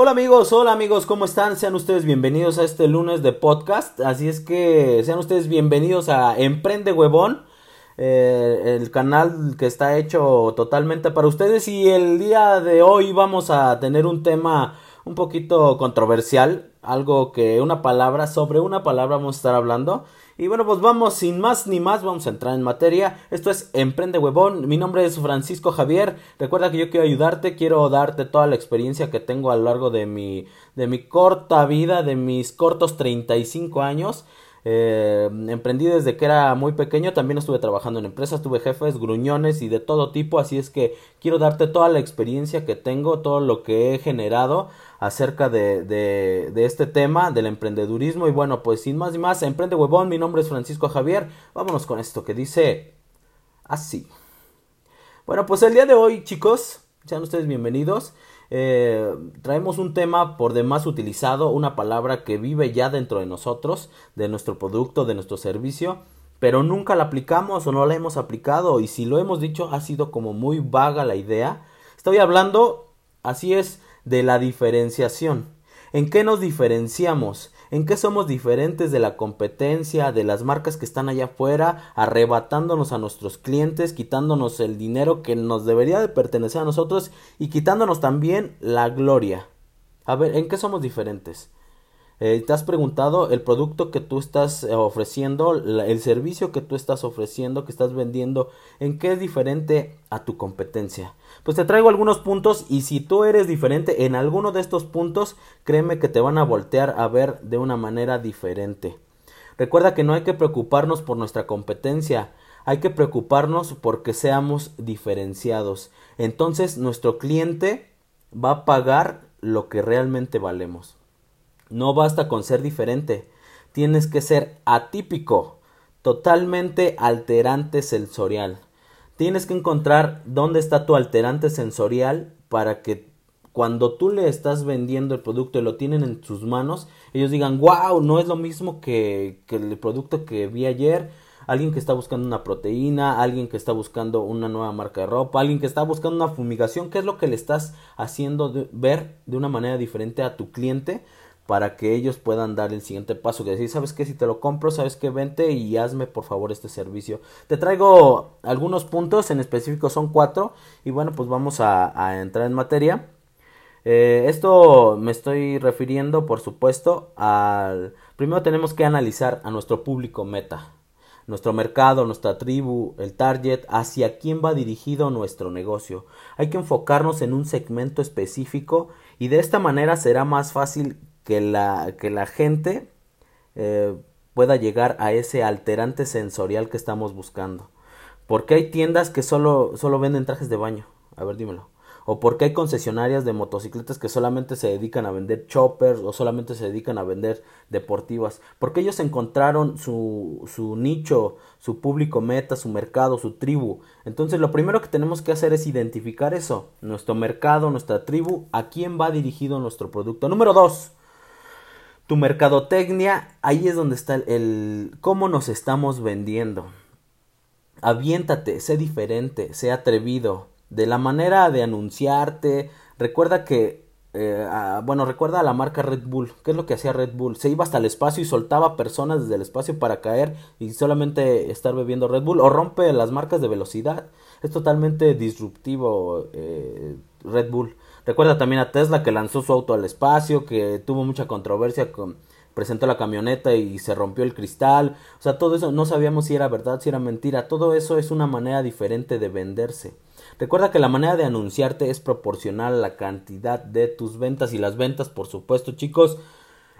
Hola amigos, hola amigos, ¿cómo están? Sean ustedes bienvenidos a este lunes de podcast. Así es que sean ustedes bienvenidos a Emprende Huevón, eh, el canal que está hecho totalmente para ustedes. Y el día de hoy vamos a tener un tema un poquito controversial, algo que una palabra, sobre una palabra vamos a estar hablando. Y bueno, pues vamos sin más ni más, vamos a entrar en materia. Esto es Emprende Huevón. Mi nombre es Francisco Javier. Recuerda que yo quiero ayudarte, quiero darte toda la experiencia que tengo a lo largo de mi, de mi corta vida, de mis cortos 35 años. Eh, emprendí desde que era muy pequeño, también estuve trabajando en empresas, tuve jefes, gruñones y de todo tipo, así es que quiero darte toda la experiencia que tengo, todo lo que he generado acerca de, de, de este tema del emprendedurismo y bueno, pues sin más y más, emprende huevón, mi nombre es Francisco Javier, vámonos con esto que dice así. Bueno, pues el día de hoy chicos, sean ustedes bienvenidos. Eh, traemos un tema por demás utilizado, una palabra que vive ya dentro de nosotros, de nuestro producto, de nuestro servicio, pero nunca la aplicamos o no la hemos aplicado y si lo hemos dicho ha sido como muy vaga la idea. Estoy hablando, así es, de la diferenciación. ¿En qué nos diferenciamos? ¿En qué somos diferentes de la competencia, de las marcas que están allá afuera, arrebatándonos a nuestros clientes, quitándonos el dinero que nos debería de pertenecer a nosotros y quitándonos también la gloria? A ver, ¿en qué somos diferentes? Eh, ¿Te has preguntado el producto que tú estás eh, ofreciendo, el servicio que tú estás ofreciendo, que estás vendiendo, en qué es diferente a tu competencia? Pues te traigo algunos puntos y si tú eres diferente en alguno de estos puntos, créeme que te van a voltear a ver de una manera diferente. Recuerda que no hay que preocuparnos por nuestra competencia, hay que preocuparnos porque seamos diferenciados. Entonces nuestro cliente va a pagar lo que realmente valemos. No basta con ser diferente, tienes que ser atípico, totalmente alterante sensorial. Tienes que encontrar dónde está tu alterante sensorial para que cuando tú le estás vendiendo el producto y lo tienen en sus manos, ellos digan, wow, no es lo mismo que, el producto que vi ayer, alguien que está buscando una proteína, alguien que está buscando una nueva marca de ropa, alguien que está buscando una fumigación, ¿qué es lo que le estás haciendo ver de una manera diferente a tu cliente para que ellos puedan dar el siguiente paso, que decir, sabes que si te lo compro, sabes que vente y hazme por favor este servicio. Te traigo algunos puntos, en específico son cuatro, y bueno, pues vamos a, entrar en materia. Eh, esto me estoy refiriendo, por supuesto, al... Primero tenemos que analizar a nuestro público meta, nuestro mercado, nuestra tribu, el target, hacia quién va dirigido nuestro negocio. Hay que enfocarnos en un segmento específico y de esta manera será más fácil que la, que la gente eh, pueda llegar a ese alterante sensorial que estamos buscando. Porque hay tiendas que solo, solo venden trajes de baño? A ver, dímelo. O porque hay concesionarias de motocicletas que solamente se dedican a vender choppers o solamente se dedican a vender deportivas. Porque ellos encontraron su, su nicho, su público meta, su mercado, su tribu. Entonces lo primero que tenemos que hacer es identificar eso. Nuestro mercado, nuestra tribu, a quién va dirigido nuestro producto. Número dos tu mercadotecnia, ahí es donde está el, cómo nos estamos vendiendo. Aviéntate, sé diferente, sé atrevido. De la manera de anunciarte, recuerda que, eh, bueno, recuerda a la marca Red Bull. ¿Qué es lo que hacía Red Bull? Se iba hasta el espacio y soltaba personas desde el espacio para caer y solamente estar bebiendo Red Bull. O rompe las marcas de velocidad. Es totalmente disruptivo eh, Red Bull. Recuerda también a Tesla que lanzó su auto al espacio, que tuvo mucha controversia con presentó la camioneta y se rompió el cristal. O sea, todo eso no sabíamos si era verdad, si era mentira. Todo eso es una manera diferente de venderse. Recuerda que la manera de anunciarte es proporcional a la cantidad de tus ventas y las ventas, por supuesto, chicos,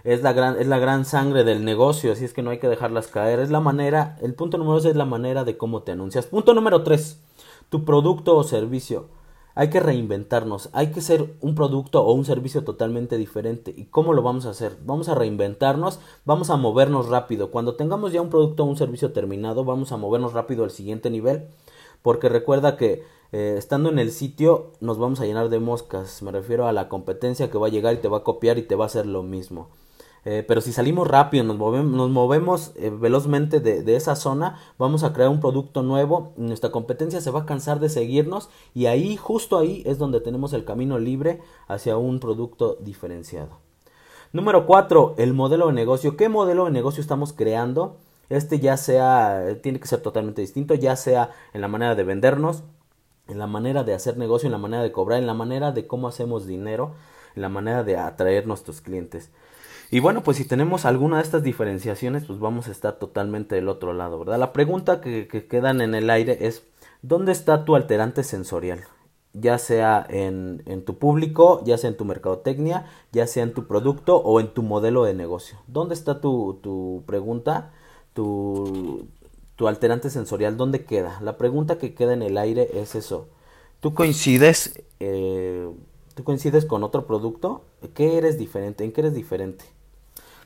es la gran es la gran sangre del negocio, así es que no hay que dejarlas caer. Es la manera, el punto número dos es la manera de cómo te anuncias. Punto número tres, tu producto o servicio. Hay que reinventarnos, hay que ser un producto o un servicio totalmente diferente. ¿Y cómo lo vamos a hacer? Vamos a reinventarnos, vamos a movernos rápido. Cuando tengamos ya un producto o un servicio terminado, vamos a movernos rápido al siguiente nivel. Porque recuerda que eh, estando en el sitio nos vamos a llenar de moscas. Me refiero a la competencia que va a llegar y te va a copiar y te va a hacer lo mismo. Eh, pero si salimos rápido, nos movemos, eh, velozmente de, de, esa zona, vamos a crear un producto nuevo, nuestra competencia se va a cansar de seguirnos y ahí, justo ahí, es donde tenemos el camino libre hacia un producto diferenciado. Número 4, el modelo de negocio. ¿Qué modelo de negocio estamos creando? Este ya sea, tiene que ser totalmente distinto, ya sea en la manera de vendernos, en la manera de hacer negocio, en la manera de cobrar, en la manera de cómo hacemos dinero, en la manera de atraer nuestros clientes. Y bueno, pues si tenemos alguna de estas diferenciaciones, pues vamos a estar totalmente del otro lado, ¿verdad? La pregunta que, que quedan en el aire es, ¿dónde está tu alterante sensorial? Ya sea en, en, tu público, ya sea en tu mercadotecnia, ya sea en tu producto o en tu modelo de negocio. ¿Dónde está tu, tu pregunta? Tu, tu alterante sensorial, ¿dónde queda? La pregunta que queda en el aire es eso. ¿Tú coincides, eh, ¿tú coincides con otro producto? ¿Qué eres diferente? ¿En qué eres diferente?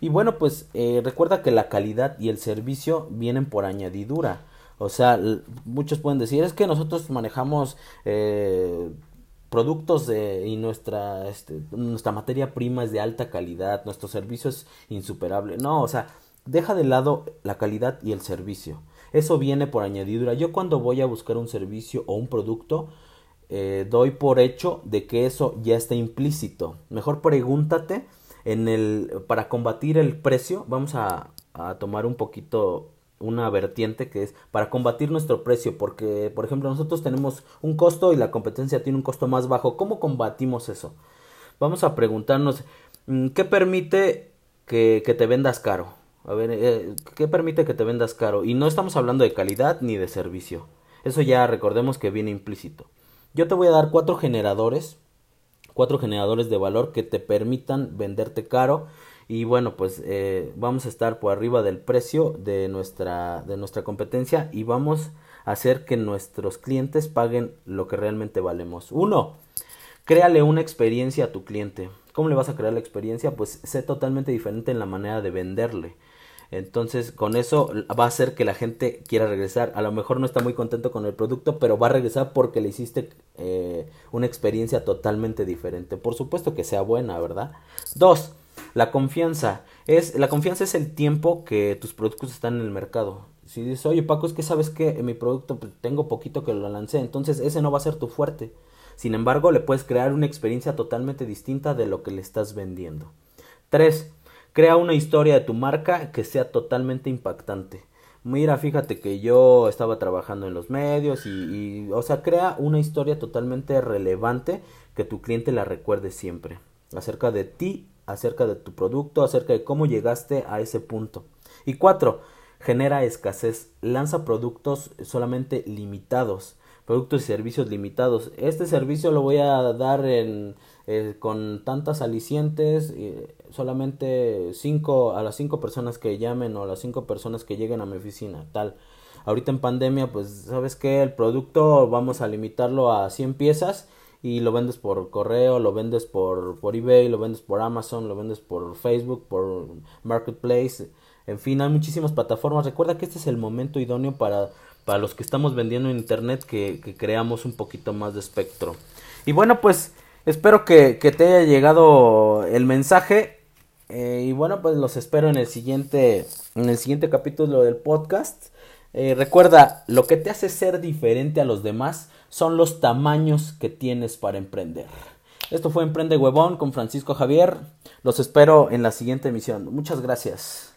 Y bueno, pues eh, recuerda que la calidad y el servicio vienen por añadidura. O sea, muchos pueden decir, es que nosotros manejamos eh, productos de, y nuestra, este, nuestra materia prima es de alta calidad, nuestro servicio es insuperable. No, o sea, deja de lado la calidad y el servicio. Eso viene por añadidura. Yo cuando voy a buscar un servicio o un producto, eh, doy por hecho de que eso ya está implícito. Mejor pregúntate en el, para combatir el precio, vamos a, a tomar un poquito una vertiente que es para combatir nuestro precio, porque por ejemplo nosotros tenemos un costo y la competencia tiene un costo más bajo. ¿Cómo combatimos eso? Vamos a preguntarnos, mm, ¿qué permite que, que te vendas caro? A ver, eh, ¿qué permite que te vendas caro? Y no estamos hablando de calidad ni de servicio. Eso ya recordemos que viene implícito. Yo te voy a dar cuatro generadores cuatro generadores de valor que te permitan venderte caro. Y bueno pues eh, vamos a estar por arriba del precio de nuestra de nuestra competencia y vamos a hacer que nuestros clientes paguen lo que realmente valemos. Uno créale una experiencia a tu cliente. Cómo le vas a crear la experiencia pues sé totalmente diferente en la manera de venderle entonces, con eso va a hacer que la gente quiera regresar. A lo mejor no está muy contento con el producto, pero va a regresar porque le hiciste eh, una experiencia totalmente diferente. Por supuesto que sea buena, ¿verdad? Dos, la confianza. Es, la confianza es el tiempo que tus productos están en el mercado. Si dices, oye Paco, es que sabes que mi producto pues, tengo poquito que lo lancé, entonces ese no va a ser tu fuerte. Sin embargo, le puedes crear una experiencia totalmente distinta de lo que le estás vendiendo. Tres, Crea una historia de tu marca que sea totalmente impactante. Mira, fíjate que yo estaba trabajando en los medios y, y, o sea, crea una historia totalmente relevante que tu cliente la recuerde siempre. Acerca de ti, acerca de tu producto, acerca de cómo llegaste a ese punto. Y cuatro, genera escasez. Lanza productos solamente limitados productos y servicios limitados. Este servicio lo voy a dar en, eh, con tantas alicientes, solamente cinco, a las cinco personas que llamen o a las cinco personas que lleguen a mi oficina, tal. Ahorita en pandemia, pues, ¿sabes qué? El producto vamos a limitarlo a 100 piezas y lo vendes por correo, lo vendes por, por eBay, lo vendes por Amazon, lo vendes por Facebook, por Marketplace. En fin, hay muchísimas plataformas. Recuerda que este es el momento idóneo para para los que estamos vendiendo en internet que, creamos un poquito más de espectro. Y bueno, pues espero que, te haya llegado el mensaje. Eh, y bueno, pues los espero en el siguiente, en el siguiente capítulo del podcast. Eh, recuerda, lo que te hace ser diferente a los demás son los tamaños que tienes para emprender. Esto fue Emprende Huevón con Francisco Javier. Los espero en la siguiente emisión. Muchas gracias.